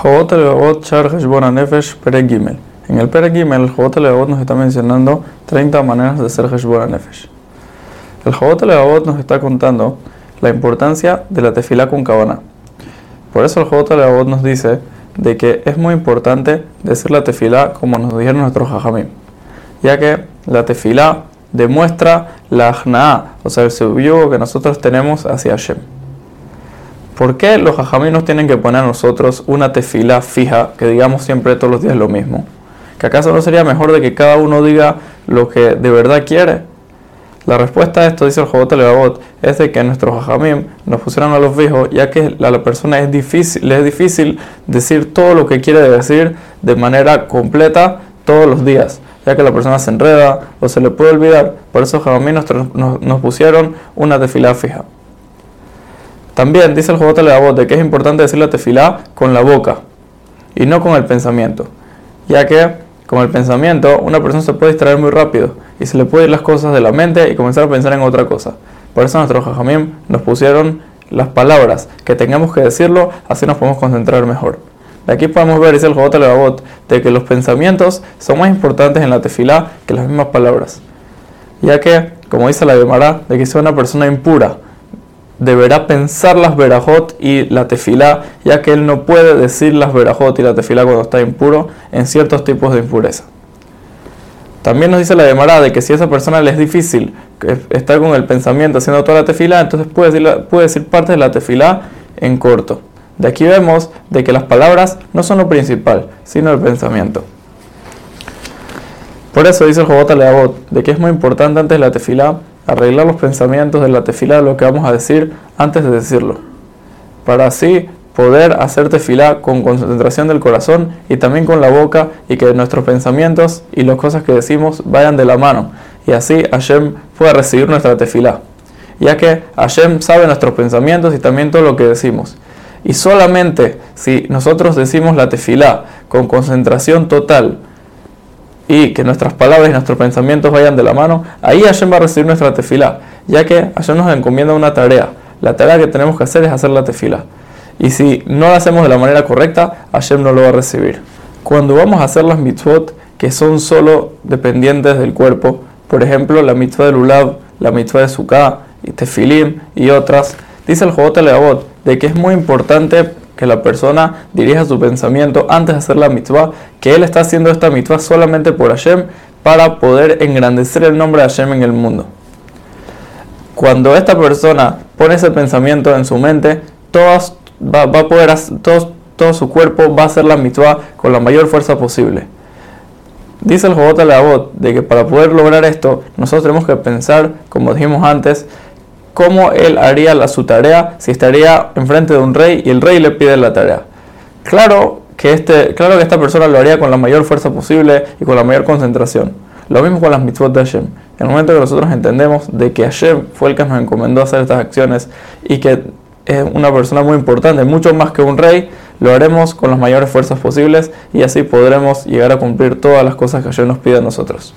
Jobot Levavot Char Heshbon Nefesh Perek Gimel. En el Jobot Levavot nos está mencionando 30 maneras de hacer Heshbon Nefesh. El Jobot Levavot nos está contando la importancia de la tefilá con cabana. Por eso el Jobot Levavot nos dice de que es muy importante decir la tefilá como nos dijeron nuestros hajamim, ya que la tefilá demuestra la ajna'a, o sea, el subyugo que nosotros tenemos hacia Hashem. ¿Por qué los nos tienen que poner a nosotros una tefila fija, que digamos siempre todos los días lo mismo? ¿Que acaso no sería mejor de que cada uno diga lo que de verdad quiere? La respuesta a esto, dice el Jobot Levavot, es de que nuestros hajamim nos pusieron a los fijos, ya que a la persona es difícil, le es difícil decir todo lo que quiere decir de manera completa todos los días, ya que la persona se enreda o se le puede olvidar. Por eso hajamim nos, nos pusieron una tefila fija. También dice el Levavot de que es importante decir la tefilá con la boca y no con el pensamiento, ya que con el pensamiento una persona se puede distraer muy rápido y se le puede ir las cosas de la mente y comenzar a pensar en otra cosa. Por eso nuestros jajamim nos pusieron las palabras, que tengamos que decirlo, así nos podemos concentrar mejor. De aquí podemos ver, dice el Jobot Levavot, de que los pensamientos son más importantes en la tefilá que las mismas palabras, ya que, como dice la Gemara, de que sea una persona impura, deberá pensar las verajot y la tefilá, ya que él no puede decir las verajot y la tefilá cuando está impuro en ciertos tipos de impureza. También nos dice la Gemara de que si a esa persona le es difícil estar con el pensamiento haciendo toda la tefilá, entonces puede decir, puede decir parte de la tefilá en corto. De aquí vemos de que las palabras no son lo principal, sino el pensamiento. Por eso dice el Jobot Leabot de que es muy importante antes de la tefilá arreglar los pensamientos de la tefilá de lo que vamos a decir antes de decirlo, para así poder hacer tefilá con concentración del corazón y también con la boca y que nuestros pensamientos y las cosas que decimos vayan de la mano. Y así Hashem pueda recibir nuestra tefilá, ya que Hashem sabe nuestros pensamientos y también todo lo que decimos. Y solamente si nosotros decimos la tefilá con concentración total, y que nuestras palabras y nuestros pensamientos vayan de la mano, ahí Hashem va a recibir nuestra tefila, ya que Hashem nos encomienda una tarea. La tarea que tenemos que hacer es hacer la tefila. Y si no la hacemos de la manera correcta, Hashem no lo va a recibir. Cuando vamos a hacer las mitzvot que son solo dependientes del cuerpo, por ejemplo, la mitzvah de Lulav, la mitzvah de Sukkah, y Tefilim y otras, dice el Jobot Leabot de que es muy importante que la persona dirija su pensamiento antes de hacer la mitzvah, que él está haciendo esta mitzvah solamente por Hashem para poder engrandecer el nombre de Hashem en el mundo. Cuando esta persona pone ese pensamiento en su mente, va, a poder, todo, su cuerpo va a hacer la mitzvah con la mayor fuerza posible. Dice el Jobot Leabot de que para poder lograr esto, nosotros tenemos que pensar, como dijimos antes, cómo él haría la, su tarea si estaría enfrente de un rey y el rey le pide la tarea. Claro que, este, claro que esta persona lo haría con la mayor fuerza posible y con la mayor concentración. Lo mismo con las mitzvot de Hashem. En el momento que nosotros entendemos de que Hashem fue el que nos encomendó hacer estas acciones y que es una persona muy importante, mucho más que un rey, lo haremos con las mayores fuerzas posibles y así podremos llegar a cumplir todas las cosas que Hashem nos pide a nosotros.